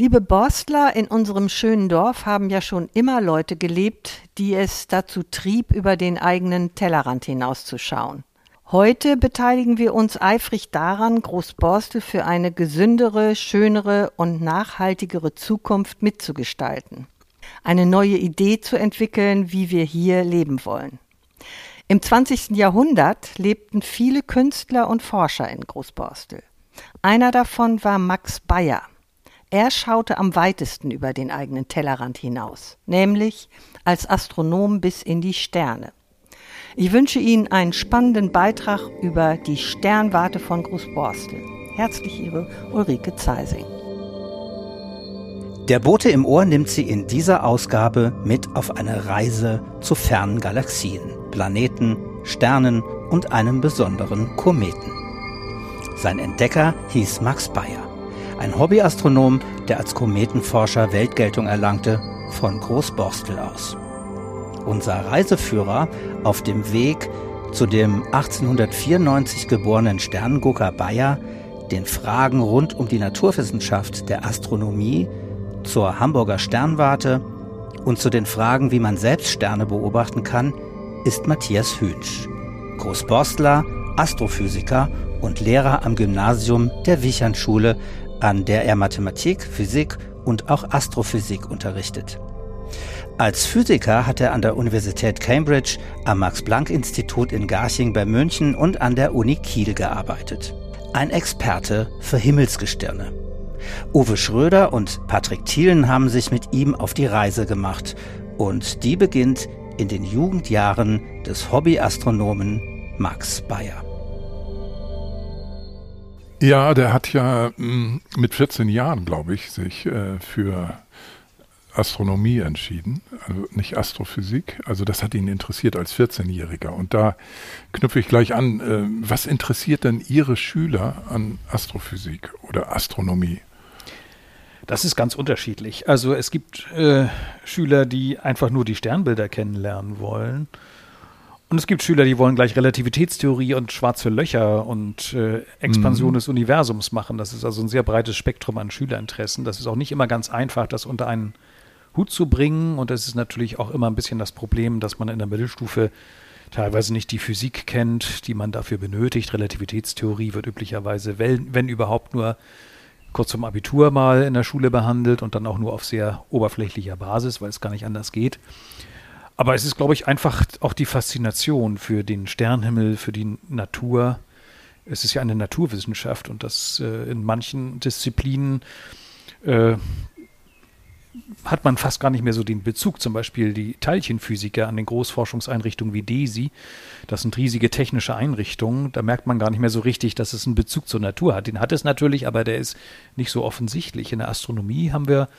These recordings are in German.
Liebe Borstler, in unserem schönen Dorf haben ja schon immer Leute gelebt, die es dazu trieb, über den eigenen Tellerrand hinauszuschauen. Heute beteiligen wir uns eifrig daran, Großborstel für eine gesündere, schönere und nachhaltigere Zukunft mitzugestalten. Eine neue Idee zu entwickeln, wie wir hier leben wollen. Im 20. Jahrhundert lebten viele Künstler und Forscher in Großborstel. Einer davon war Max Bayer. Er schaute am weitesten über den eigenen Tellerrand hinaus, nämlich als Astronom bis in die Sterne. Ich wünsche Ihnen einen spannenden Beitrag über die Sternwarte von Großborstel. Herzlich Ihre Ulrike Zeising. Der Bote im Ohr nimmt Sie in dieser Ausgabe mit auf eine Reise zu fernen Galaxien, Planeten, Sternen und einem besonderen Kometen. Sein Entdecker hieß Max Bayer, ein Hobbyastronom, der als Kometenforscher Weltgeltung erlangte, von Großborstel aus. Unser Reiseführer auf dem Weg zu dem 1894 geborenen Sternengucker Bayer, den Fragen rund um die Naturwissenschaft der Astronomie, zur Hamburger Sternwarte und zu den Fragen, wie man selbst Sterne beobachten kann, ist Matthias Hünsch, Großborstler, Astrophysiker und Lehrer am Gymnasium der Wichernschule, an der er Mathematik, Physik und auch Astrophysik unterrichtet. Als Physiker hat er an der Universität Cambridge, am Max-Planck-Institut in Garching bei München und an der Uni Kiel gearbeitet. Ein Experte für Himmelsgestirne. Uwe Schröder und Patrick Thielen haben sich mit ihm auf die Reise gemacht und die beginnt in den Jugendjahren des Hobbyastronomen Max Bayer. Ja, der hat ja mm, mit 14 Jahren, glaube ich, sich äh, für Astronomie entschieden, also nicht Astrophysik. Also das hat ihn interessiert als 14-Jähriger. Und da knüpfe ich gleich an, äh, was interessiert denn Ihre Schüler an Astrophysik oder Astronomie? Das ist ganz unterschiedlich. Also es gibt äh, Schüler, die einfach nur die Sternbilder kennenlernen wollen. Und es gibt Schüler, die wollen gleich Relativitätstheorie und schwarze Löcher und äh, Expansion mhm. des Universums machen. Das ist also ein sehr breites Spektrum an Schülerinteressen. Das ist auch nicht immer ganz einfach, das unter einen Hut zu bringen. Und es ist natürlich auch immer ein bisschen das Problem, dass man in der Mittelstufe teilweise nicht die Physik kennt, die man dafür benötigt. Relativitätstheorie wird üblicherweise, wenn, wenn überhaupt nur kurz zum Abitur mal in der Schule behandelt und dann auch nur auf sehr oberflächlicher Basis, weil es gar nicht anders geht. Aber es ist, glaube ich, einfach auch die Faszination für den Sternhimmel, für die Natur. Es ist ja eine Naturwissenschaft und das äh, in manchen Disziplinen äh, hat man fast gar nicht mehr so den Bezug. Zum Beispiel die Teilchenphysiker an den Großforschungseinrichtungen wie DESI. Das sind riesige technische Einrichtungen. Da merkt man gar nicht mehr so richtig, dass es einen Bezug zur Natur hat. Den hat es natürlich, aber der ist nicht so offensichtlich. In der Astronomie haben wir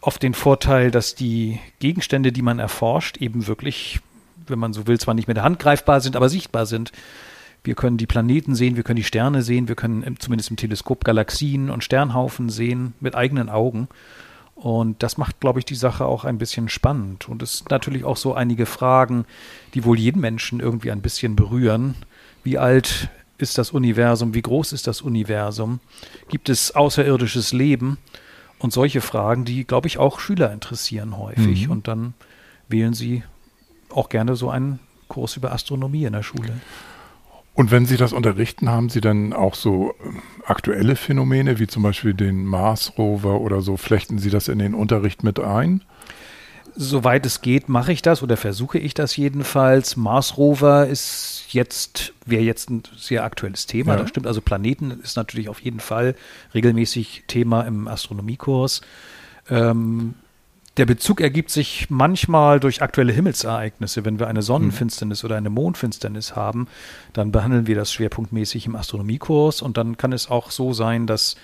oft den Vorteil, dass die Gegenstände, die man erforscht, eben wirklich, wenn man so will, zwar nicht mit der Hand greifbar sind, aber sichtbar sind. Wir können die Planeten sehen, wir können die Sterne sehen, wir können zumindest im Teleskop Galaxien und Sternhaufen sehen mit eigenen Augen. Und das macht, glaube ich, die Sache auch ein bisschen spannend. Und es sind natürlich auch so einige Fragen, die wohl jeden Menschen irgendwie ein bisschen berühren. Wie alt ist das Universum? Wie groß ist das Universum? Gibt es außerirdisches Leben? Und solche Fragen, die, glaube ich, auch Schüler interessieren häufig. Mhm. Und dann wählen sie auch gerne so einen Kurs über Astronomie in der Schule. Und wenn Sie das unterrichten, haben Sie dann auch so ähm, aktuelle Phänomene, wie zum Beispiel den Mars-Rover oder so, flechten Sie das in den Unterricht mit ein? Soweit es geht, mache ich das oder versuche ich das jedenfalls. Mars Rover ist jetzt, wäre jetzt ein sehr aktuelles Thema. Ja. Das stimmt. Also Planeten ist natürlich auf jeden Fall regelmäßig Thema im Astronomiekurs. Ähm, der Bezug ergibt sich manchmal durch aktuelle Himmelsereignisse. Wenn wir eine Sonnenfinsternis oder eine Mondfinsternis haben, dann behandeln wir das schwerpunktmäßig im Astronomiekurs und dann kann es auch so sein, dass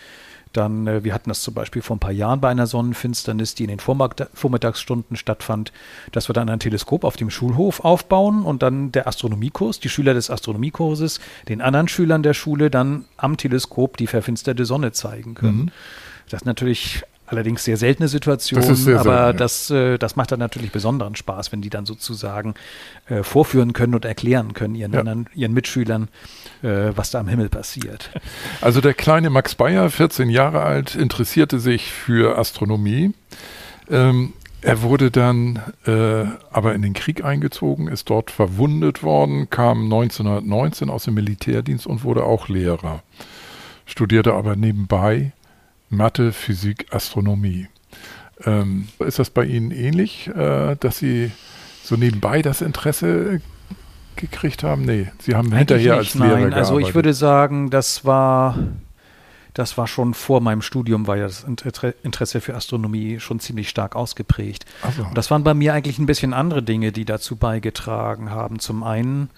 dann, äh, wir hatten das zum Beispiel vor ein paar Jahren bei einer Sonnenfinsternis, die in den Vormittagsstunden stattfand, dass wir dann ein Teleskop auf dem Schulhof aufbauen und dann der Astronomiekurs, die Schüler des Astronomiekurses, den anderen Schülern der Schule dann am Teleskop die verfinsterte Sonne zeigen können. Mhm. Das ist natürlich allerdings sehr seltene Situation, Das ist sehr aber selten, ja. das, äh, das macht dann natürlich besonderen Spaß, wenn die dann sozusagen äh, vorführen können und erklären können ihren, Ja. anderen, ihren Mitschülern, äh, was da am Himmel passiert. Also der kleine Max Bayer, 14 Jahre alt, interessierte sich für Astronomie. Ähm, er wurde dann äh, aber in den Krieg eingezogen, ist dort verwundet worden, kam 1919 aus dem Militärdienst und wurde auch Lehrer. Studierte aber nebenbei Mathe, Physik, Astronomie. Ähm, ist das bei Ihnen ähnlich, äh, dass Sie so nebenbei das Interesse gekriegt haben? Nee, Sie haben hinterher Eigentlich als nicht, Lehrer nein. Also ich gearbeitet. würde sagen, das war, das war schon vor meinem Studium, war ja das Inter- Interesse für Astronomie schon ziemlich stark ausgeprägt. So. Und das waren bei mir eigentlich ein bisschen andere Dinge, die dazu beigetragen haben. Zum einen,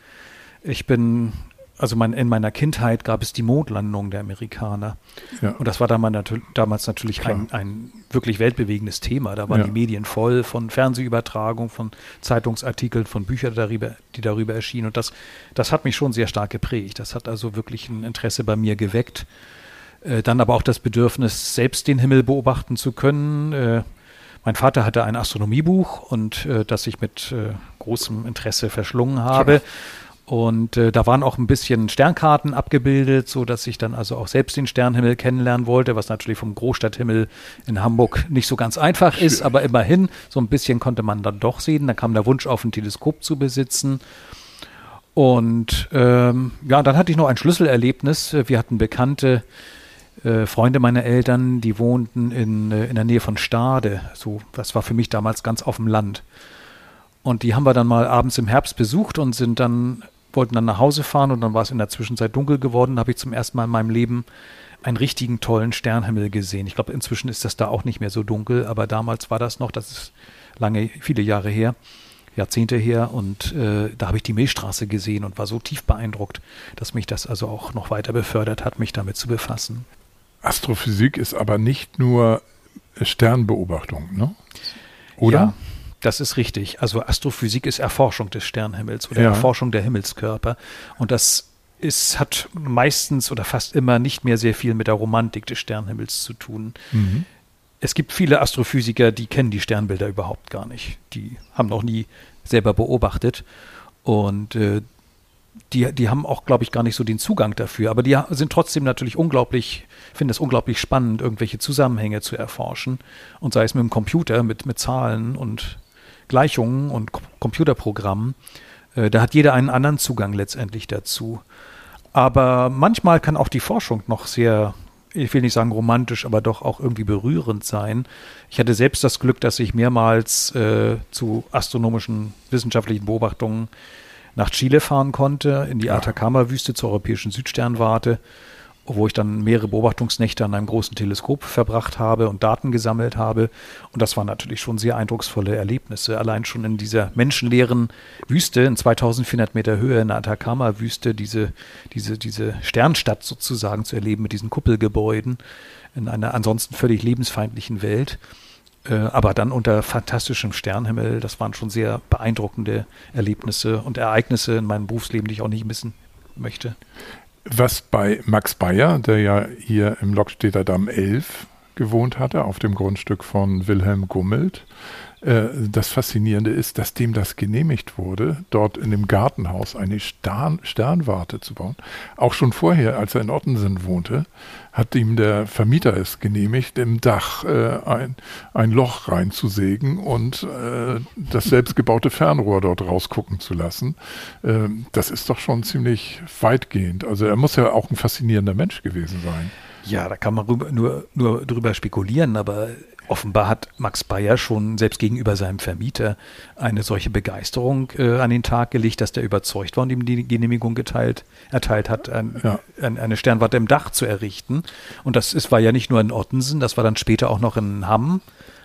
ich bin, also mein, in meiner Kindheit gab es die Mondlandung der Amerikaner. Ja. Und das war damals, natür damals natürlich Klar. ein, ein wirklich weltbewegendes Thema. Da waren Ja. die Medien voll von Fernsehübertragungen, von Zeitungsartikeln, von Büchern, darüber, die darüber erschienen. Und das, das hat mich schon sehr stark geprägt. Das hat also wirklich ein Interesse bei mir geweckt. Äh, dann aber auch das Bedürfnis, selbst den Himmel beobachten zu können. Äh, mein Vater hatte ein Astronomiebuch und äh, das ich mit äh, großem Interesse verschlungen habe. Und äh, da waren auch ein bisschen Sternkarten abgebildet, so dass ich dann also auch selbst den Sternhimmel kennenlernen wollte, was natürlich vom Großstadthimmel in Hamburg nicht so ganz einfach ist, aber immerhin so ein bisschen konnte man dann doch sehen. Da kam der Wunsch auf, ein Teleskop zu besitzen. Und ähm, ja, dann hatte ich noch ein Schlüsselerlebnis. Wir hatten bekannte äh, Freunde meiner Eltern, die wohnten in, äh, in der Nähe von Stade. So, das war für mich damals ganz auf dem Land. Und die haben wir dann mal abends im Herbst besucht und sind dann, wollten dann nach Hause fahren und dann war es in der Zwischenzeit dunkel geworden. Da habe ich zum ersten Mal in meinem Leben einen richtigen tollen Sternhimmel gesehen. Ich glaube, inzwischen ist das da auch nicht mehr so dunkel, aber damals war das noch, das ist lange, viele Jahre her, Jahrzehnte her und äh, da habe ich die Milchstraße gesehen und war so tief beeindruckt, dass mich das also auch noch weiter befördert hat, mich damit zu befassen. Astrophysik ist aber nicht nur Sternbeobachtung, ne? Oder? Ja, das ist richtig. Also Astrophysik ist Erforschung des Sternhimmels oder Ja. Erforschung der Himmelskörper. Und das ist, hat meistens oder fast immer nicht mehr sehr viel mit der Romantik des Sternhimmels zu tun. Mhm. Es gibt viele Astrophysiker, die kennen die Sternbilder überhaupt gar nicht. Die haben noch nie selber beobachtet. Und äh, die, die haben auch, glaube ich, gar nicht so den Zugang dafür. Aber die sind trotzdem natürlich unglaublich, finden es unglaublich spannend, irgendwelche Zusammenhänge zu erforschen. Und sei es mit dem Computer, mit, mit Zahlen und Gleichungen und Computerprogrammen. Äh, da hat jeder einen anderen Zugang letztendlich dazu. Aber manchmal kann auch die Forschung noch sehr, ich will nicht sagen romantisch, aber doch auch irgendwie berührend sein. Ich hatte selbst das Glück, dass ich mehrmals äh, zu astronomischen wissenschaftlichen Beobachtungen nach Chile fahren konnte, in die Atacama-Wüste zur europäischen Südsternwarte, wo ich dann mehrere Beobachtungsnächte an einem großen Teleskop verbracht habe und Daten gesammelt habe. Und das waren natürlich schon sehr eindrucksvolle Erlebnisse. Allein schon in dieser menschenleeren Wüste in 2400 Meter Höhe in der Atacama-Wüste diese, diese, diese Sternstadt sozusagen zu erleben mit diesen Kuppelgebäuden in einer ansonsten völlig lebensfeindlichen Welt. Äh, aber dann unter fantastischem Sternhimmel, das waren schon sehr beeindruckende Erlebnisse und Ereignisse in meinem Berufsleben, die ich auch nicht missen möchte. Was bei Max Bayer, der ja hier im Lockstädter Damm 11 gewohnt hatte, auf dem Grundstück von Wilhelm Gummelt, das Faszinierende ist, dass dem das genehmigt wurde, dort in dem Gartenhaus eine Stern Sternwarte zu bauen. Auch schon vorher, als er in Ottensen wohnte, hat ihm der Vermieter es genehmigt, im Dach äh, ein, ein Loch reinzusägen und äh, das selbstgebaute Fernrohr dort rausgucken zu lassen. Ähm, das ist doch schon ziemlich weitgehend. Also er muss ja auch ein faszinierender Mensch gewesen sein. Ja, da kann man nur, nur drüber spekulieren, aber offenbar hat Max Bayer schon selbst gegenüber seinem Vermieter eine solche Begeisterung äh, an den Tag gelegt, dass der überzeugt war und ihm die Genehmigung geteilt, erteilt hat, ein, Ja. ein, eine Sternwarte im Dach zu errichten. Und das ist, war ja nicht nur in Ottensen, das war dann später auch noch in Hamm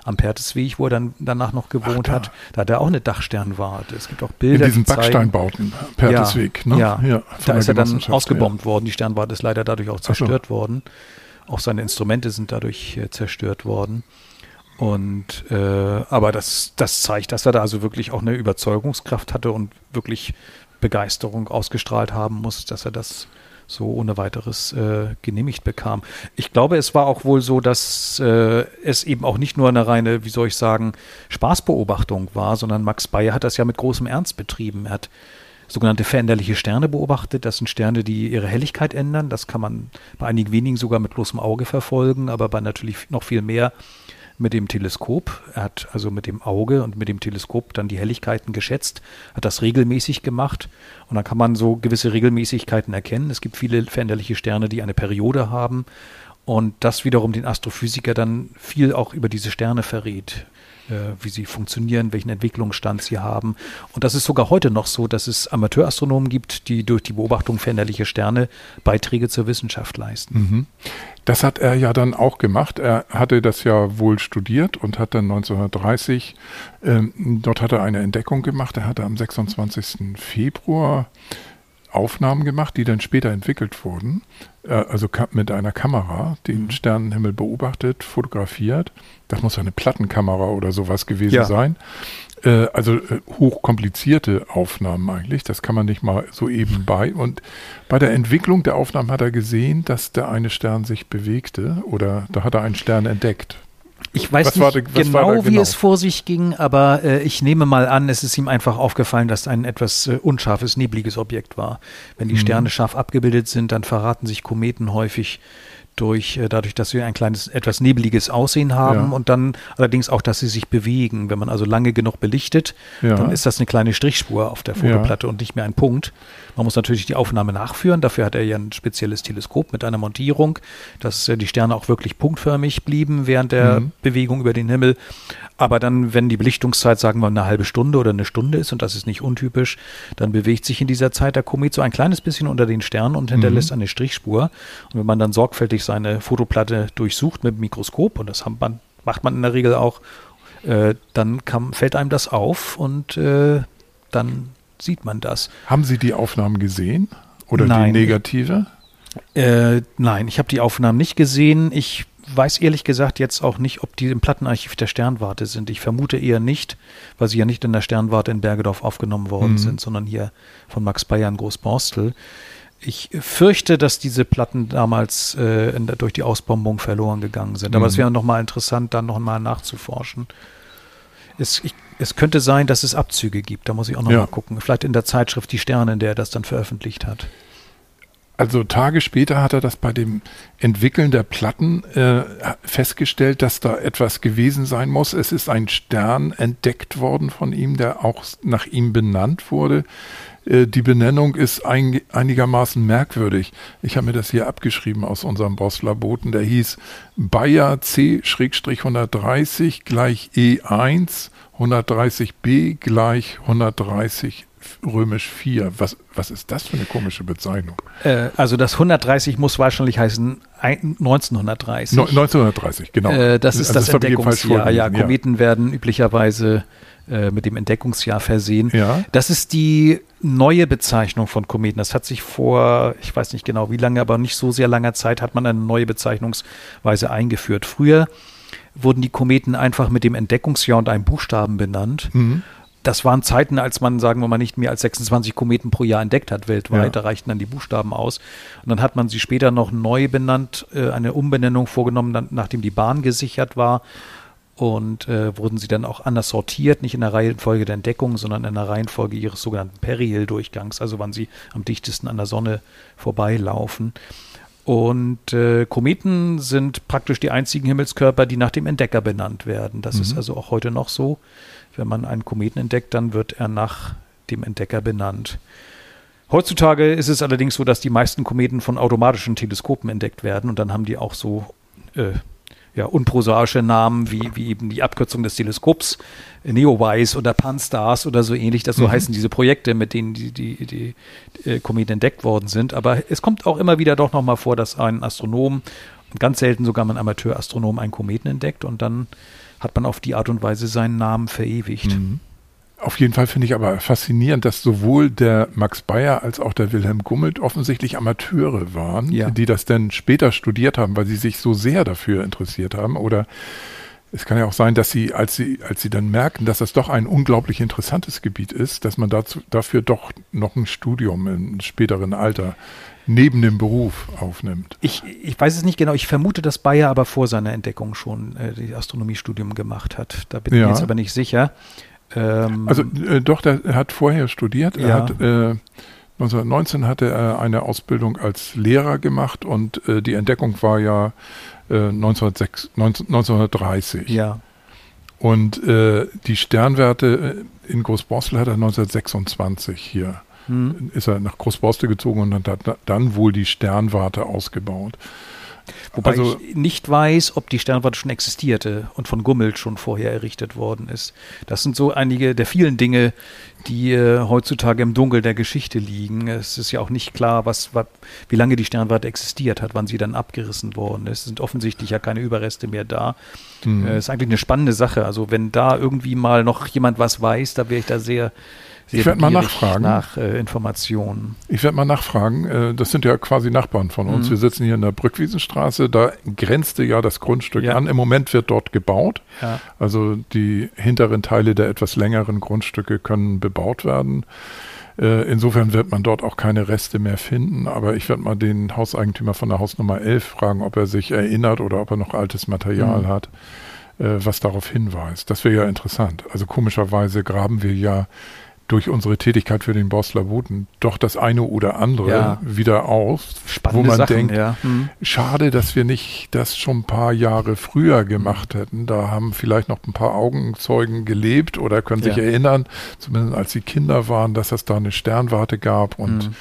am Pertesweg, wo er dann danach noch gewohnt da. hat. Da hat er auch eine Dachsternwarte. Es gibt auch In Bilder, diesen die Backsteinbauten, Pertesweg, ja, ne? Ja, von da ist er dann ausgebombt worden. Die Sternwarte ist leider dadurch auch so. zerstört worden. Auch seine Instrumente sind dadurch äh, zerstört worden. Und äh, aber das, das zeigt, dass er da also wirklich auch eine Überzeugungskraft hatte und wirklich Begeisterung ausgestrahlt haben muss, dass er das so ohne weiteres äh, genehmigt bekam. Ich glaube, es war auch wohl so, dass äh, es eben auch nicht nur eine reine, wie soll ich sagen, Spaßbeobachtung war, sondern Max Bayer hat das ja mit großem Ernst betrieben. Er hat sogenannte veränderliche Sterne beobachtet. Das sind Sterne, die ihre Helligkeit ändern. Das kann man bei einigen wenigen sogar mit bloßem Auge verfolgen, aber bei natürlich noch viel mehr mit dem Teleskop. Er hat also mit dem Auge und mit dem Teleskop dann die Helligkeiten geschätzt, hat das regelmäßig gemacht und dann kann man so gewisse Regelmäßigkeiten erkennen. Es gibt viele veränderliche Sterne, die eine Periode haben und das wiederum den Astrophysiker dann viel auch über diese Sterne verrät wie sie funktionieren, welchen Entwicklungsstand sie haben. Und das ist sogar heute noch so, dass es Amateurastronomen gibt, die durch die Beobachtung veränderlicher Sterne Beiträge zur Wissenschaft leisten. Mhm. Das hat er ja dann auch gemacht. Er hatte das ja wohl studiert und hat dann 1930, ähm, dort hat er eine Entdeckung gemacht. Er hatte am 26. Februar Aufnahmen gemacht, die dann später entwickelt wurden. Äh, also mit einer Kamera den mhm. Sternenhimmel beobachtet, fotografiert. Das muss eine Plattenkamera oder sowas gewesen ja. sein. Äh, also äh, hochkomplizierte Aufnahmen eigentlich. Das kann man nicht mal so eben bei. Und bei der Entwicklung der Aufnahmen hat er gesehen, dass der eine Stern sich bewegte oder da hat er einen Stern entdeckt. Ich weiß was nicht da, genau, wie genau? es vor sich ging, aber äh, ich nehme mal an, es ist ihm einfach aufgefallen, dass ein etwas äh, unscharfes, nebliges Objekt war. Wenn die mhm. Sterne scharf abgebildet sind, dann verraten sich Kometen häufig durch, äh, dadurch, dass sie ein kleines, etwas nebeliges Aussehen haben ja. und dann allerdings auch, dass sie sich bewegen. Wenn man also lange genug belichtet, ja. dann ist das eine kleine Strichspur auf der Fotoplatte ja. und nicht mehr ein Punkt. Man muss natürlich die Aufnahme nachführen. Dafür hat er ja ein spezielles Teleskop mit einer Montierung, dass äh, die Sterne auch wirklich punktförmig blieben während der mhm. Bewegung über den Himmel. Aber dann, wenn die Belichtungszeit, sagen wir, eine halbe Stunde oder eine Stunde ist, und das ist nicht untypisch, dann bewegt sich in dieser Zeit der Komet so ein kleines bisschen unter den Sternen und hinterlässt mhm. eine Strichspur. Und wenn man dann sorgfältig seine Fotoplatte durchsucht mit dem Mikroskop, und das man, macht man in der Regel auch, äh, dann kann, fällt einem das auf und äh, dann sieht man das. Haben Sie die Aufnahmen gesehen? Oder Nein. die negative? Äh, nein, ich habe die Aufnahmen nicht gesehen. Ich weiß ehrlich gesagt jetzt auch nicht, ob die im Plattenarchiv der Sternwarte sind. Ich vermute eher nicht, weil sie ja nicht in der Sternwarte in Bergedorf aufgenommen worden mhm. sind, sondern hier von Max Bayer in Großborstel. Ich fürchte, dass diese Platten damals äh, durch die Ausbombung verloren gegangen sind. Aber mhm. es wäre nochmal interessant, dann nochmal nachzuforschen. Es, ich, es, könnte sein, dass es Abzüge gibt. Da muss ich auch nochmal ja. gucken. Vielleicht in der Zeitschrift Die Sterne, in der er das dann veröffentlicht hat. Also Tage später hat er das bei dem Entwickeln der Platten äh, festgestellt, dass da etwas gewesen sein muss. Es ist ein Stern entdeckt worden von ihm, der auch nach ihm benannt wurde. Äh, die Benennung ist ein, einigermaßen merkwürdig. Ich habe mir das hier abgeschrieben aus unserem Bosler Boten. Der hieß Bayer C-130 gleich E1 130b gleich 130 römisch 4. Was, was ist das für eine komische Bezeichnung? Äh, also das 130 muss wahrscheinlich heißen 1930. No, 1930, genau. Äh, das ist also das, das Entdeckungsjahr. Ja, Kometen ja. werden üblicherweise äh, mit dem Entdeckungsjahr versehen. Ja. Das ist die neue Bezeichnung von Kometen. Das hat sich vor, ich weiß nicht genau wie lange, aber nicht so sehr langer Zeit hat man eine neue Bezeichnungsweise eingeführt. Früher wurden die Kometen einfach mit dem Entdeckungsjahr und einem Buchstaben benannt. Mhm das waren Zeiten, als man, sagen wir mal, nicht mehr als 26 Kometen pro Jahr entdeckt hat weltweit. Ja. Da reichten dann die Buchstaben aus. Und dann hat man sie später noch neu benannt, äh, eine Umbenennung vorgenommen, dann, nachdem die Bahn gesichert war. Und äh, wurden sie dann auch anders sortiert, nicht in der Reihenfolge der Entdeckung, sondern in der Reihenfolge ihres sogenannten Periheal-Durchgangs, also wann sie am dichtesten an der Sonne vorbeilaufen. Und äh, Kometen sind praktisch die einzigen Himmelskörper, die nach dem Entdecker benannt werden. Das mhm. ist also auch heute noch so. Wenn man einen Kometen entdeckt, dann wird er nach dem Entdecker benannt. Heutzutage ist es allerdings so, dass die meisten Kometen von automatischen Teleskopen entdeckt werden und dann haben die auch so äh, ja, unprosaische Namen wie, wie eben die Abkürzung des Teleskops, Neowise oder Pan-STARRS oder so ähnlich. Das so mhm. heißen diese Projekte, mit denen die, die, die, die äh, Kometen entdeckt worden sind. Aber es kommt auch immer wieder doch nochmal vor, dass ein Astronom, ganz selten sogar ein Amateurastronom, einen Kometen entdeckt und dann hat man auf die Art und Weise seinen Namen verewigt. Mhm. Auf jeden Fall finde ich aber faszinierend, dass sowohl der Max Bayer als auch der Wilhelm Gummelt offensichtlich Amateure waren, ja. die das dann später studiert haben, weil sie sich so sehr dafür interessiert haben oder es kann ja auch sein, dass sie, als sie, als sie dann merken, dass das doch ein unglaublich interessantes Gebiet ist, dass man dazu, dafür doch noch ein Studium im späteren Alter neben dem Beruf aufnimmt. Ich, ich weiß es nicht genau. Ich vermute, dass Bayer aber vor seiner Entdeckung schon äh, die Astronomiestudium gemacht hat. Da bin ja. ich jetzt aber nicht sicher. Ähm, also äh, doch, der hat vorher studiert. Er hat äh, 1919 hatte er eine Ausbildung als Lehrer gemacht und äh, die Entdeckung war ja 1906, 19, 1930. Ja. Und äh, die Sternwerte äh, in Großborstel hat er 1926 hier. Hm. Ist er nach Großborstel gezogen und hat dann wohl die Sternwarte ausgebaut. Wobei also, ich nicht weiß, ob die Sternwarte schon existierte und von Gummelt schon vorher errichtet worden ist. Das sind so einige der vielen Dinge, die äh, heutzutage im Dunkel der Geschichte liegen. Es ist ja auch nicht klar, was, was, wie lange die Sternwarte existiert hat, wann sie dann abgerissen worden ist. Es sind offensichtlich ja keine Überreste mehr da. Mhm. Äh, ist eigentlich eine spannende Sache. Also wenn da irgendwie mal noch jemand was weiß, da wäre ich da sehr ich werde mal nachfragen. Nach äh, Informationen. Ich werde mal nachfragen. Äh, das sind ja quasi Nachbarn von uns. Mhm. Wir sitzen hier in der Brückwiesenstraße. Da grenzte ja das Grundstück ja. an. Im Moment wird dort gebaut. Ja. Also die hinteren Teile der etwas längeren Grundstücke können bebaut werden. Äh, insofern wird man dort auch keine Reste mehr finden. Aber ich werde mal den Hauseigentümer von der Hausnummer 11 fragen, ob er sich erinnert oder ob er noch altes Material mhm. hat äh, was darauf hinweist. Das wäre ja interessant. Also komischerweise graben wir ja durch unsere Tätigkeit für den Bosler Boten doch das eine oder andere ja. wieder aus, Spannende wo man Sachen, denkt, ja. hm. schade, dass wir nicht das schon ein paar Jahre früher gemacht hätten. Da haben vielleicht noch ein paar Augenzeugen gelebt oder können sich ja. erinnern, zumindest als sie Kinder waren, dass es da eine Sternwarte gab und hm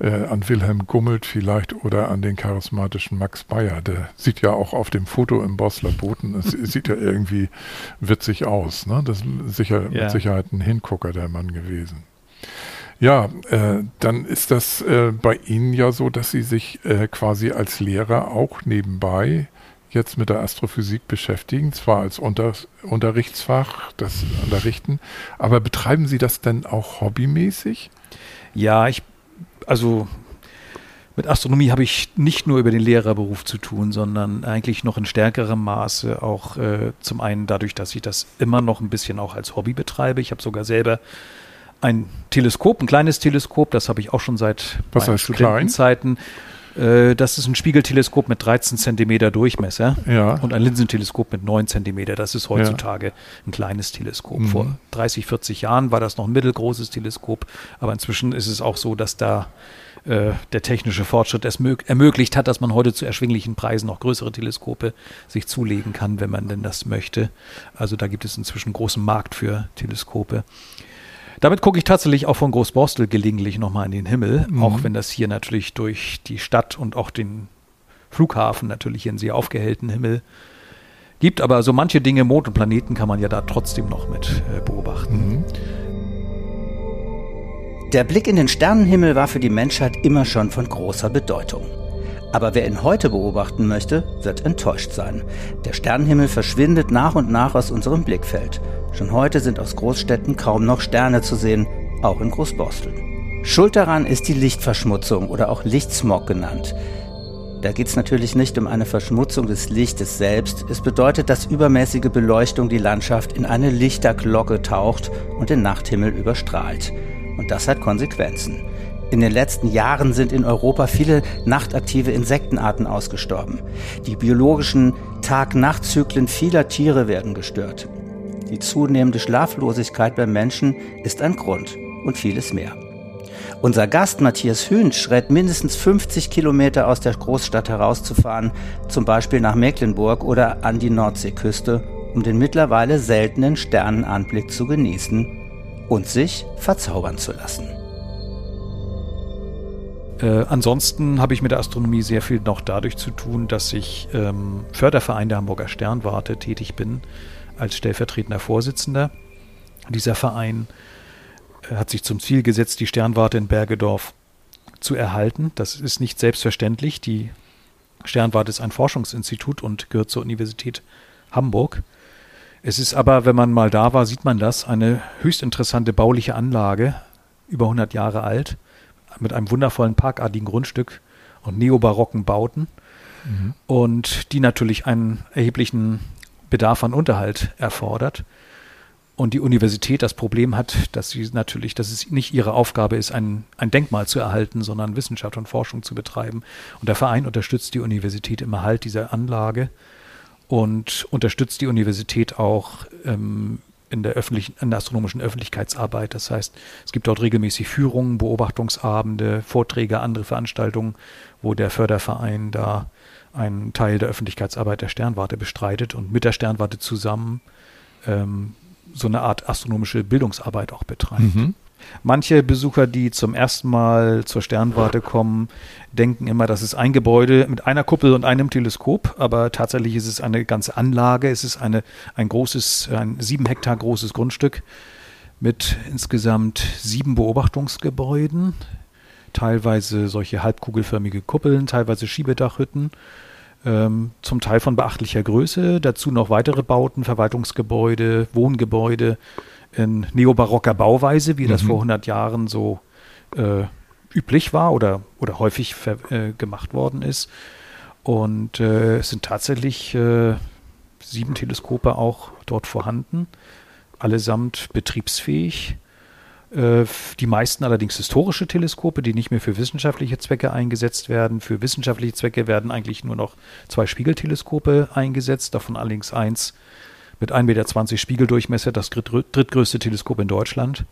äh, an Wilhelm Gummelt vielleicht oder an den charismatischen Max Bayer. Der sieht ja auch auf dem Foto im Bosler Boten, es sieht ja irgendwie witzig aus. Ne? Das ist sicher, ja. mit Sicherheit ein Hingucker der Mann gewesen. Ja, äh, dann ist das äh, bei Ihnen ja so, dass Sie sich äh, quasi als Lehrer auch nebenbei jetzt mit der Astrophysik beschäftigen, zwar als Unter Unterrichtsfach, das Unterrichten, aber betreiben Sie das denn auch hobbymäßig? Ja, ich also mit Astronomie habe ich nicht nur über den Lehrerberuf zu tun, sondern eigentlich noch in stärkerem Maße auch äh, zum einen dadurch, dass ich das immer noch ein bisschen auch als Hobby betreibe. Ich habe sogar selber ein Teleskop, ein kleines Teleskop, das habe ich auch schon seit Was heißt Studentenzeiten. Klein? Äh, das ist ein Spiegelteleskop mit 13 Zentimeter Durchmesser ja. und ein Linsenteleskop mit 9 Zentimeter. Das ist heutzutage ja. ein kleines Teleskop. Mhm. Vor 30, 40 Jahren war das noch ein mittelgroßes Teleskop, aber inzwischen ist es auch so, dass da äh, der technische Fortschritt es ermöglicht hat, dass man heute zu erschwinglichen Preisen noch größere Teleskope sich zulegen kann, wenn man denn das möchte. Also da gibt es inzwischen einen großen Markt für Teleskope. Damit gucke ich tatsächlich auch von Großborstel gelegentlich nochmal in den Himmel, mhm. auch wenn das hier natürlich durch die Stadt und auch den Flughafen natürlich einen sehr aufgehellten Himmel gibt. Aber so manche Dinge, Mond und Planeten, kann man ja da trotzdem noch mit äh, beobachten. Mhm. Der Blick in den Sternenhimmel war für die Menschheit immer schon von großer Bedeutung. Aber wer ihn heute beobachten möchte, wird enttäuscht sein. Der Sternenhimmel verschwindet nach und nach aus unserem Blickfeld. Schon heute sind aus Großstädten kaum noch Sterne zu sehen, auch in Großborstel. Schuld daran ist die Lichtverschmutzung oder auch Lichtsmog genannt. Da geht es natürlich nicht um eine Verschmutzung des Lichtes selbst. Es bedeutet, dass übermäßige Beleuchtung die Landschaft in eine Lichterglocke taucht und den Nachthimmel überstrahlt. Und das hat Konsequenzen. In den letzten Jahren sind in Europa viele nachtaktive Insektenarten ausgestorben. Die biologischen Tag-Nacht-Zyklen vieler Tiere werden gestört. Die zunehmende Schlaflosigkeit beim Menschen ist ein Grund und vieles mehr. Unser Gast Matthias Hünsch rät mindestens 50 Kilometer aus der Großstadt herauszufahren, zum Beispiel nach Mecklenburg oder an die Nordseeküste, um den mittlerweile seltenen Sternenanblick zu genießen und sich verzaubern zu lassen. Äh, ansonsten habe ich mit der Astronomie sehr viel noch dadurch zu tun, dass ich ähm, Förderverein der Hamburger Sternwarte tätig bin als stellvertretender Vorsitzender. Dieser Verein äh, hat sich zum Ziel gesetzt, die Sternwarte in Bergedorf zu erhalten. Das ist nicht selbstverständlich. Die Sternwarte ist ein Forschungsinstitut und gehört zur Universität Hamburg. Es ist aber, wenn man mal da war, sieht man das, eine höchst interessante bauliche Anlage, über 100 Jahre alt, mit einem wundervollen parkartigen Grundstück und neobarocken Bauten. Mhm. Und die natürlich einen erheblichen Bedarf an Unterhalt erfordert. Und die Universität das Problem hat, dass sie natürlich, dass es nicht ihre Aufgabe ist, ein, ein Denkmal zu erhalten, sondern Wissenschaft und Forschung zu betreiben. Und der Verein unterstützt die Universität im Erhalt dieser Anlage und unterstützt die Universität auch ähm, in der öffentlichen, in der astronomischen Öffentlichkeitsarbeit. Das heißt, es gibt dort regelmäßig Führungen, Beobachtungsabende, Vorträge, andere Veranstaltungen, wo der Förderverein da einen Teil der Öffentlichkeitsarbeit der Sternwarte bestreitet und mit der Sternwarte zusammen ähm, so eine Art astronomische Bildungsarbeit auch betreibt. Mhm. Manche Besucher, die zum ersten Mal zur Sternwarte kommen, denken immer, das ist ein Gebäude mit einer Kuppel und einem Teleskop, aber tatsächlich ist es eine ganze Anlage. Es ist eine, ein großes, ein sieben Hektar großes Grundstück mit insgesamt sieben Beobachtungsgebäuden, teilweise solche halbkugelförmige Kuppeln, teilweise Schiebedachhütten ähm, zum Teil von beachtlicher Größe. Dazu noch weitere Bauten, Verwaltungsgebäude, Wohngebäude in neobarocker Bauweise, wie mhm. das vor 100 Jahren so äh, üblich war oder, oder häufig äh, gemacht worden ist. Und äh, es sind tatsächlich äh, sieben Teleskope auch dort vorhanden, allesamt betriebsfähig. Äh, die meisten allerdings historische Teleskope, die nicht mehr für wissenschaftliche Zwecke eingesetzt werden. Für wissenschaftliche Zwecke werden eigentlich nur noch zwei Spiegelteleskope eingesetzt, davon allerdings eins mit 1,20 Meter Spiegeldurchmesser, das drittgrößte Teleskop in Deutschland.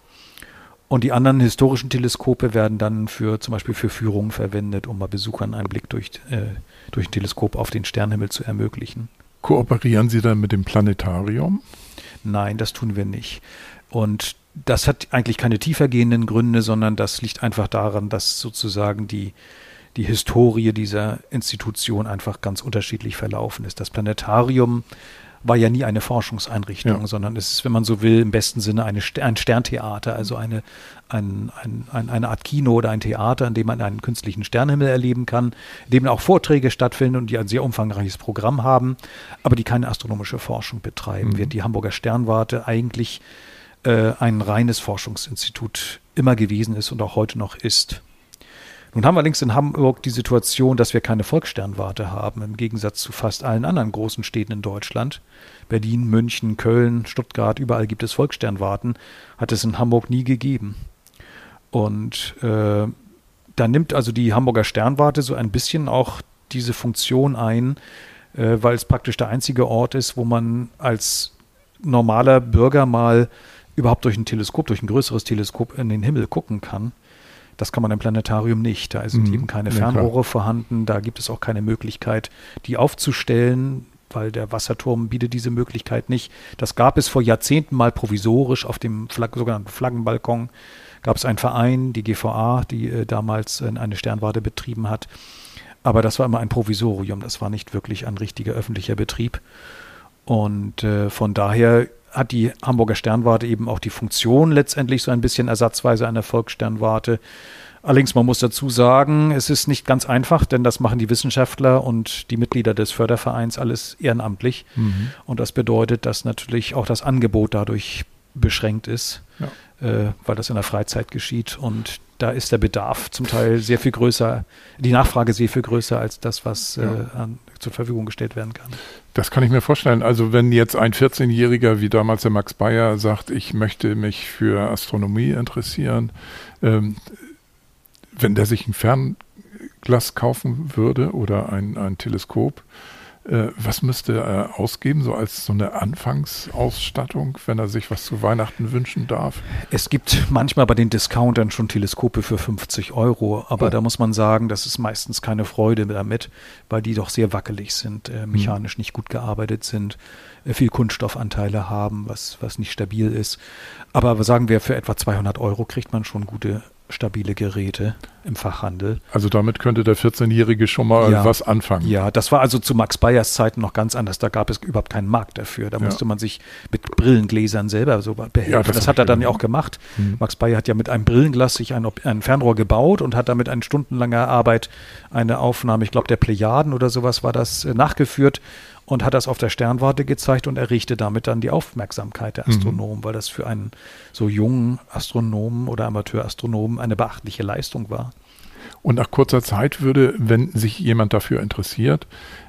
Und die anderen historischen Teleskope werden dann für zum Beispiel für Führungen verwendet, um mal Besuchern einen Blick durch, äh, durch ein Teleskop auf den Sternenhimmel zu ermöglichen. Kooperieren Sie dann mit dem Planetarium? Nein, das tun wir nicht. Und das hat eigentlich keine tiefergehenden Gründe, sondern das liegt einfach daran, dass sozusagen die, die Historie dieser Institution einfach ganz unterschiedlich verlaufen ist. Das Planetarium war ja nie eine Forschungseinrichtung, ja. sondern es ist, wenn man so will, im besten Sinne eine, ein Sterntheater, also eine, ein, ein, ein, eine Art Kino oder ein Theater, in dem man einen künstlichen Sternhimmel erleben kann, in dem auch Vorträge stattfinden und die ein sehr umfangreiches Programm haben, aber die keine astronomische Forschung betreiben. Mhm. Wird die Hamburger Sternwarte eigentlich äh, ein reines Forschungsinstitut immer gewesen ist und auch heute noch ist. Nun haben wir allerdings in Hamburg die Situation, dass wir keine Volkssternwarte haben, im Gegensatz zu fast allen anderen großen Städten in Deutschland. Berlin, München, Köln, Stuttgart, überall gibt es Volkssternwarten, hat es in Hamburg nie gegeben. Und äh, da nimmt also die Hamburger Sternwarte so ein bisschen auch diese Funktion ein, äh, weil es praktisch der einzige Ort ist, wo man als normaler Bürger mal überhaupt durch ein Teleskop, durch ein größeres Teleskop in den Himmel gucken kann. Das kann man im Planetarium nicht. Da sind mhm. eben keine Fernrohre ja, vorhanden. Da gibt es auch keine Möglichkeit, die aufzustellen, weil der Wasserturm bietet diese Möglichkeit nicht. Das gab es vor Jahrzehnten mal provisorisch auf dem Flag sogenannten Flaggenbalkon. Gab es einen Verein, die GVA, die äh, damals äh, eine Sternwarte betrieben hat. Aber das war immer ein Provisorium. Das war nicht wirklich ein richtiger öffentlicher Betrieb. Und äh, von daher hat die Hamburger Sternwarte eben auch die Funktion letztendlich so ein bisschen ersatzweise einer Volkssternwarte. Allerdings, man muss dazu sagen, es ist nicht ganz einfach, denn das machen die Wissenschaftler und die Mitglieder des Fördervereins alles ehrenamtlich. Mhm. Und das bedeutet, dass natürlich auch das Angebot dadurch beschränkt ist, ja. äh, weil das in der Freizeit geschieht. Und da ist der Bedarf zum Teil sehr viel größer, die Nachfrage sehr viel größer als das, was ja. äh, an, zur Verfügung gestellt werden kann. Das kann ich mir vorstellen. Also wenn jetzt ein 14-Jähriger wie damals der Max Bayer sagt, ich möchte mich für Astronomie interessieren, ähm, wenn der sich ein Fernglas kaufen würde oder ein, ein Teleskop, was müsste er ausgeben, so als so eine Anfangsausstattung, wenn er sich was zu Weihnachten wünschen darf? Es gibt manchmal bei den Discountern schon Teleskope für 50 Euro, aber oh. da muss man sagen, das ist meistens keine Freude damit, weil die doch sehr wackelig sind, äh, hm. mechanisch nicht gut gearbeitet sind, äh, viel Kunststoffanteile haben, was, was nicht stabil ist. Aber sagen wir, für etwa 200 Euro kriegt man schon gute stabile Geräte im Fachhandel. Also damit könnte der 14-Jährige schon mal ja, was anfangen. Ja, das war also zu Max Bayers Zeiten noch ganz anders. Da gab es überhaupt keinen Markt dafür. Da ja. musste man sich mit Brillengläsern selber so behelfen. Ja, das, das hat er dann ja auch gemacht. Mhm. Max Bayer hat ja mit einem Brillenglas sich ein, ein, Fernrohr gebaut und hat damit in stundenlanger Arbeit eine Aufnahme, ich glaube der Plejaden oder sowas war das, äh, nachgeführt und hat das auf der Sternwarte gezeigt und errichte damit dann die Aufmerksamkeit der mhm. Astronomen, mhm. weil das für einen so jungen Astronomen oder Amateurastronomen eine beachtliche Leistung war. Und nach kurzer Zeit würde, wenn sich jemand dafür interessiert,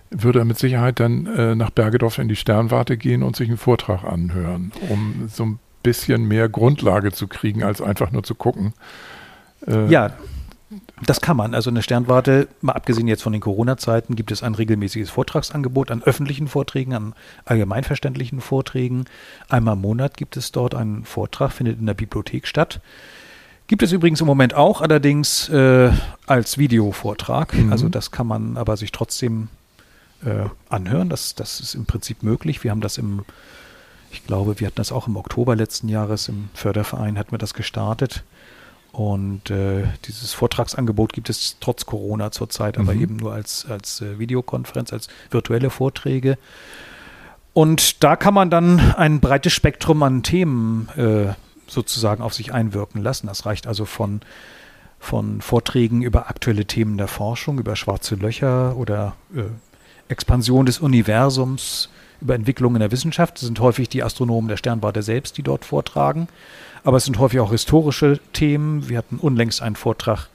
würde er mit Sicherheit dann äh, nach Bergedorf in die Sternwarte gehen und sich einen Vortrag anhören, um so ein bisschen mehr Grundlage zu kriegen, als einfach nur zu gucken. Äh, ja, das kann man. Also eine Sternwarte, mal abgesehen jetzt von den Corona-Zeiten, gibt es ein regelmäßiges Vortragsangebot an öffentlichen Vorträgen, an allgemeinverständlichen Vorträgen. Einmal im Monat gibt es dort einen Vortrag, findet in der Bibliothek statt. Gibt es übrigens im Moment auch, allerdings äh, als Videovortrag. Mhm. Also das kann man aber sich trotzdem äh, anhören. Das, das ist im Prinzip möglich. Wir haben das im, ich glaube, wir hatten das auch im Oktober letzten Jahres im Förderverein, hatten wir das gestartet. Und äh, dieses Vortragsangebot gibt es trotz Corona zurzeit, aber mhm. eben nur als, als äh, Videokonferenz, als virtuelle Vorträge. Und da kann man dann ein breites Spektrum an Themen äh, sozusagen auf sich einwirken lassen. Das reicht also von, von Vorträgen über aktuelle Themen der Forschung, über schwarze Löcher oder äh, Expansion des Universums, über Entwicklungen in der Wissenschaft. Das sind häufig die Astronomen der Sternwarte selbst, die dort vortragen aber es sind häufig auch historische Themen. Wir hatten unlängst einen Vortrag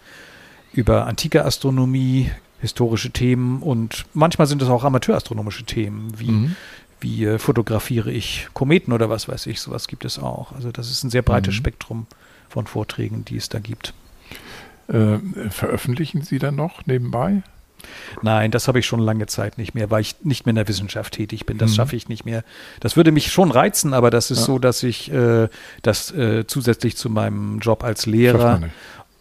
über antike Astronomie, historische Themen und manchmal sind es auch amateurastronomische Themen, wie, mhm. wie äh, fotografiere ich Kometen oder was weiß ich, sowas gibt es auch. Also das ist ein sehr breites mhm. Spektrum von Vorträgen, die es da gibt. Äh, veröffentlichen Sie dann noch nebenbei? Nein, das habe ich schon lange Zeit nicht mehr, weil ich nicht mehr in der Wissenschaft tätig bin. Das mhm. schaffe ich nicht mehr. Das würde mich schon reizen, aber das ist ja. so, dass ich äh, das äh, zusätzlich zu meinem Job als Lehrer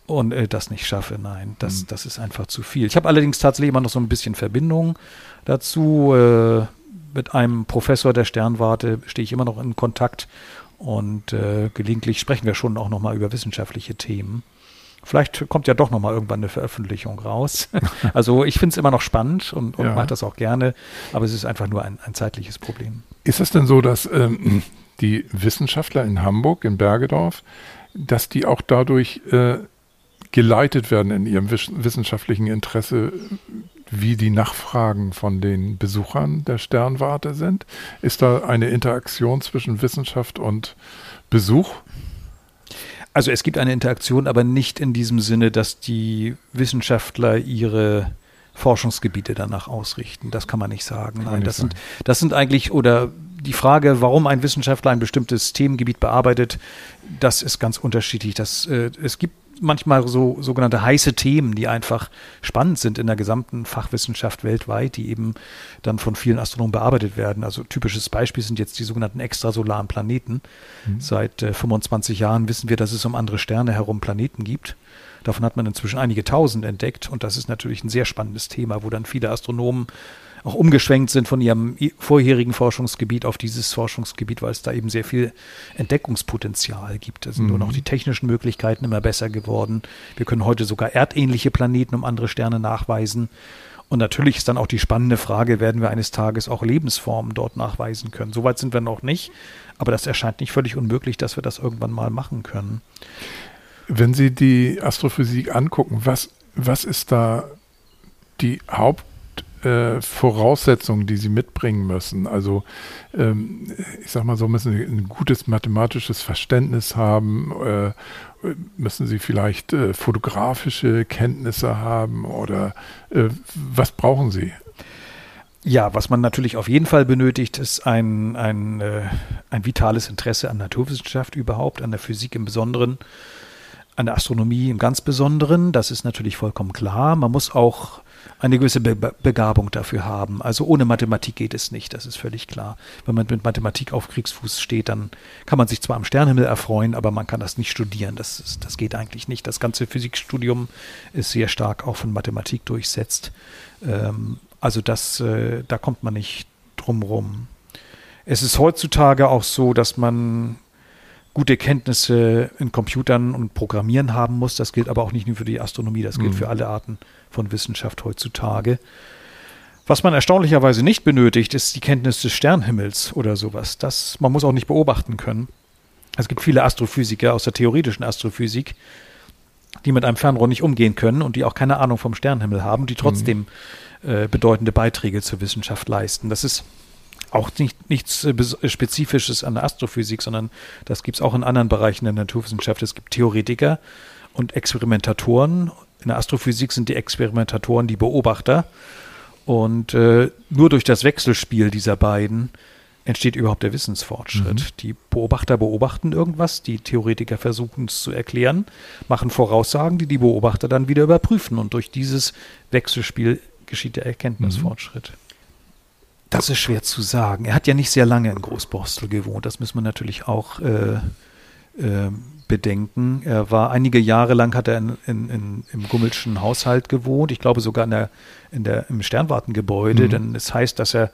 und äh, das nicht schaffe. Nein, das, mhm. das ist einfach zu viel. Ich habe allerdings tatsächlich immer noch so ein bisschen Verbindung dazu. Äh, mit einem Professor der Sternwarte stehe ich immer noch in Kontakt und äh, gelegentlich sprechen wir schon auch noch mal über wissenschaftliche Themen. Vielleicht kommt ja doch nochmal irgendwann eine Veröffentlichung raus. also ich finde es immer noch spannend und, und ja. mache das auch gerne, aber es ist einfach nur ein, ein zeitliches Problem. Ist es denn so, dass ähm, die Wissenschaftler in Hamburg, in Bergedorf, dass die auch dadurch äh, geleitet werden in ihrem wissenschaftlichen Interesse, wie die Nachfragen von den Besuchern der Sternwarte sind? Ist da eine Interaktion zwischen Wissenschaft und Besuch? Also es gibt eine Interaktion, aber nicht in diesem Sinne, dass die Wissenschaftler ihre Forschungsgebiete danach ausrichten. Das kann man nicht sagen. Nein, das sind, das sind eigentlich, oder die Frage, warum ein Wissenschaftler ein bestimmtes Themengebiet bearbeitet, das ist ganz unterschiedlich. Das, äh, es gibt manchmal so sogenannte heiße Themen, die einfach spannend sind in der gesamten Fachwissenschaft weltweit, die eben dann von vielen Astronomen bearbeitet werden. Also typisches Beispiel sind jetzt die sogenannten extrasolaren Planeten. Mhm. Seit äh, 25 Jahren wissen wir, dass es um andere Sterne herum Planeten gibt. Davon hat man inzwischen einige tausend entdeckt und das ist natürlich ein sehr spannendes Thema, wo dann viele Astronomen auch umgeschwenkt sind von ihrem vorherigen Forschungsgebiet auf dieses Forschungsgebiet, weil es da eben sehr viel Entdeckungspotenzial gibt. Da sind mhm. nur noch die technischen Möglichkeiten immer besser geworden. Wir können heute sogar erdähnliche Planeten um andere Sterne nachweisen. Und natürlich ist dann auch die spannende Frage, werden wir eines Tages auch Lebensformen dort nachweisen können? Soweit sind wir noch nicht, aber das erscheint nicht völlig unmöglich, dass wir das irgendwann mal machen können. Wenn Sie die Astrophysik angucken, was, was ist da die Haupt äh, Voraussetzungen, die sie mitbringen müssen. Also ähm, ich sag mal so, müssen sie ein gutes mathematisches Verständnis haben, äh, müssen sie vielleicht äh, fotografische Kenntnisse haben oder äh, was brauchen sie? Ja, was man natürlich auf jeden Fall benötigt, ist ein, ein, äh, ein vitales Interesse an Naturwissenschaft überhaupt, an der Physik im Besonderen, an der Astronomie im ganz Besonderen. Das ist natürlich vollkommen klar. Man muss auch eine gewisse Be Begabung dafür haben. Also ohne Mathematik geht es nicht, das ist völlig klar. Wenn man mit Mathematik auf Kriegsfuß steht, dann kann man sich zwar am Sternhimmel erfreuen, aber man kann das nicht studieren. Das, ist, das geht eigentlich nicht. Das ganze Physikstudium ist sehr stark auch von Mathematik durchsetzt. Ähm, also das, äh, da kommt man nicht drum rum. Es ist heutzutage auch so, dass man gute Kenntnisse in Computern und Programmieren haben muss. Das gilt aber auch nicht nur für die Astronomie, das gilt mhm. für alle Arten von Wissenschaft heutzutage. Was man erstaunlicherweise nicht benötigt, ist die Kenntnis des Sternhimmels oder sowas. Das, man muss auch nicht beobachten können. Es gibt viele Astrophysiker aus der theoretischen Astrophysik, die mit einem Fernrohr nicht umgehen können und die auch keine Ahnung vom Sternhimmel haben, die trotzdem mhm. äh, bedeutende Beiträge zur Wissenschaft leisten. Das ist auch nicht, nichts äh, äh, Spezifisches an der Astrophysik, sondern das gibt es auch in anderen Bereichen der Naturwissenschaft. Es gibt Theoretiker und Experimentatoren. In der Astrophysik sind die Experimentatoren die Beobachter Und äh, nur durch das Wechselspiel dieser beiden entsteht überhaupt der Wissensfortschritt. Mhm. Die Beobachter beobachten irgendwas, die Theoretiker versuchen es zu erklären, machen Voraussagen, die die Beobachter dann wieder überprüfen. Und durch dieses Wechselspiel geschieht der Erkenntnisfortschritt. Mhm. Das ist schwer zu sagen. Er hat ja nicht sehr lange in Großborstel gewohnt. Das müssen wir natürlich auch äh, äh, bedenken. Er war einige Jahre lang hat er in, in, in, im Gummelschen Haushalt gewohnt. Ich glaube sogar in der, in der, im Sternwartengebäude, mhm. denn es heißt, dass er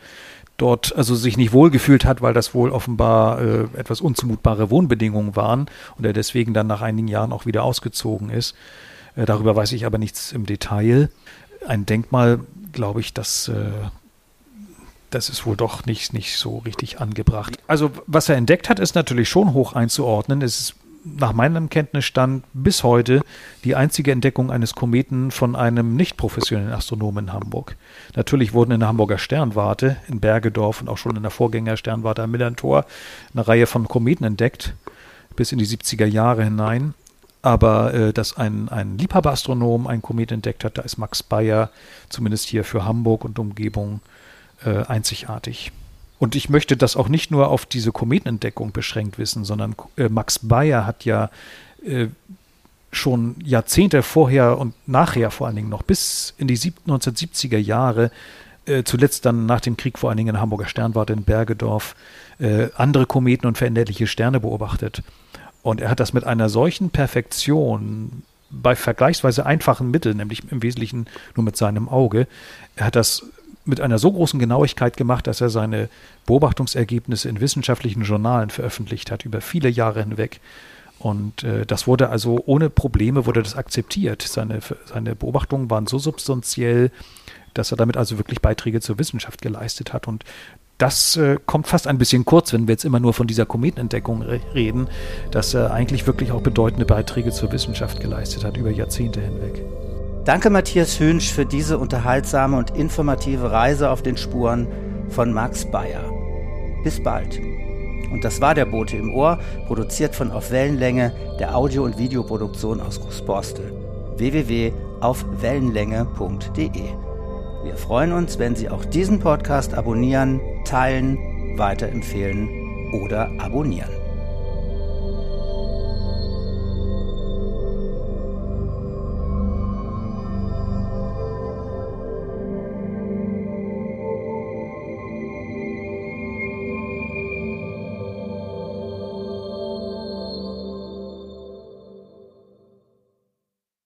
dort also sich nicht wohlgefühlt hat, weil das wohl offenbar äh, etwas unzumutbare Wohnbedingungen waren und er deswegen dann nach einigen Jahren auch wieder ausgezogen ist. Äh, darüber weiß ich aber nichts im Detail. Ein Denkmal, glaube ich, das äh, das ist wohl doch nicht, nicht so richtig angebracht. Also was er entdeckt hat, ist natürlich schon hoch einzuordnen. Es ist nach meinem Kenntnisstand bis heute die einzige Entdeckung eines Kometen von einem nicht professionellen Astronomen in Hamburg. Natürlich wurden in der Hamburger Sternwarte, in Bergedorf und auch schon in der Vorgängersternwarte am Millantor eine Reihe von Kometen entdeckt, bis in die 70er Jahre hinein. Aber äh, dass ein, ein Liebhaberastronom einen Komet entdeckt hat, da ist Max Bayer, zumindest hier für Hamburg und Umgebung, äh, einzigartig. Und ich möchte das auch nicht nur auf diese Kometenentdeckung beschränkt wissen, sondern äh, Max Bayer hat ja äh, schon Jahrzehnte vorher und nachher vor allen Dingen noch bis in die 1970er Jahre, äh, zuletzt dann nach dem Krieg vor allen Dingen in Hamburger Sternwarte in Bergedorf, äh, andere Kometen und veränderliche Sterne beobachtet. Und er hat das mit einer solchen Perfektion bei vergleichsweise einfachen Mitteln, nämlich im Wesentlichen nur mit seinem Auge, er hat das mit einer so großen Genauigkeit gemacht, dass er seine Beobachtungsergebnisse in wissenschaftlichen Journalen veröffentlicht hat, über viele Jahre hinweg. Und äh, das wurde also ohne Probleme wurde das akzeptiert. Seine, seine Beobachtungen waren so substanziell, dass er damit also wirklich Beiträge zur Wissenschaft geleistet hat. Und das äh, kommt fast ein bisschen kurz, wenn wir jetzt immer nur von dieser Kometenentdeckung re reden, dass er eigentlich wirklich auch bedeutende Beiträge zur Wissenschaft geleistet hat über Jahrzehnte hinweg. Danke Matthias Hünsch für diese unterhaltsame und informative Reise auf den Spuren von Max Bayer. Bis bald. Und das war der Bote im Ohr, produziert von Auf Wellenlänge, der Audio- und Videoproduktion aus Großborstel. www.aufwellenlänge.de Wir freuen uns, wenn Sie auch diesen Podcast abonnieren, teilen, weiterempfehlen oder abonnieren.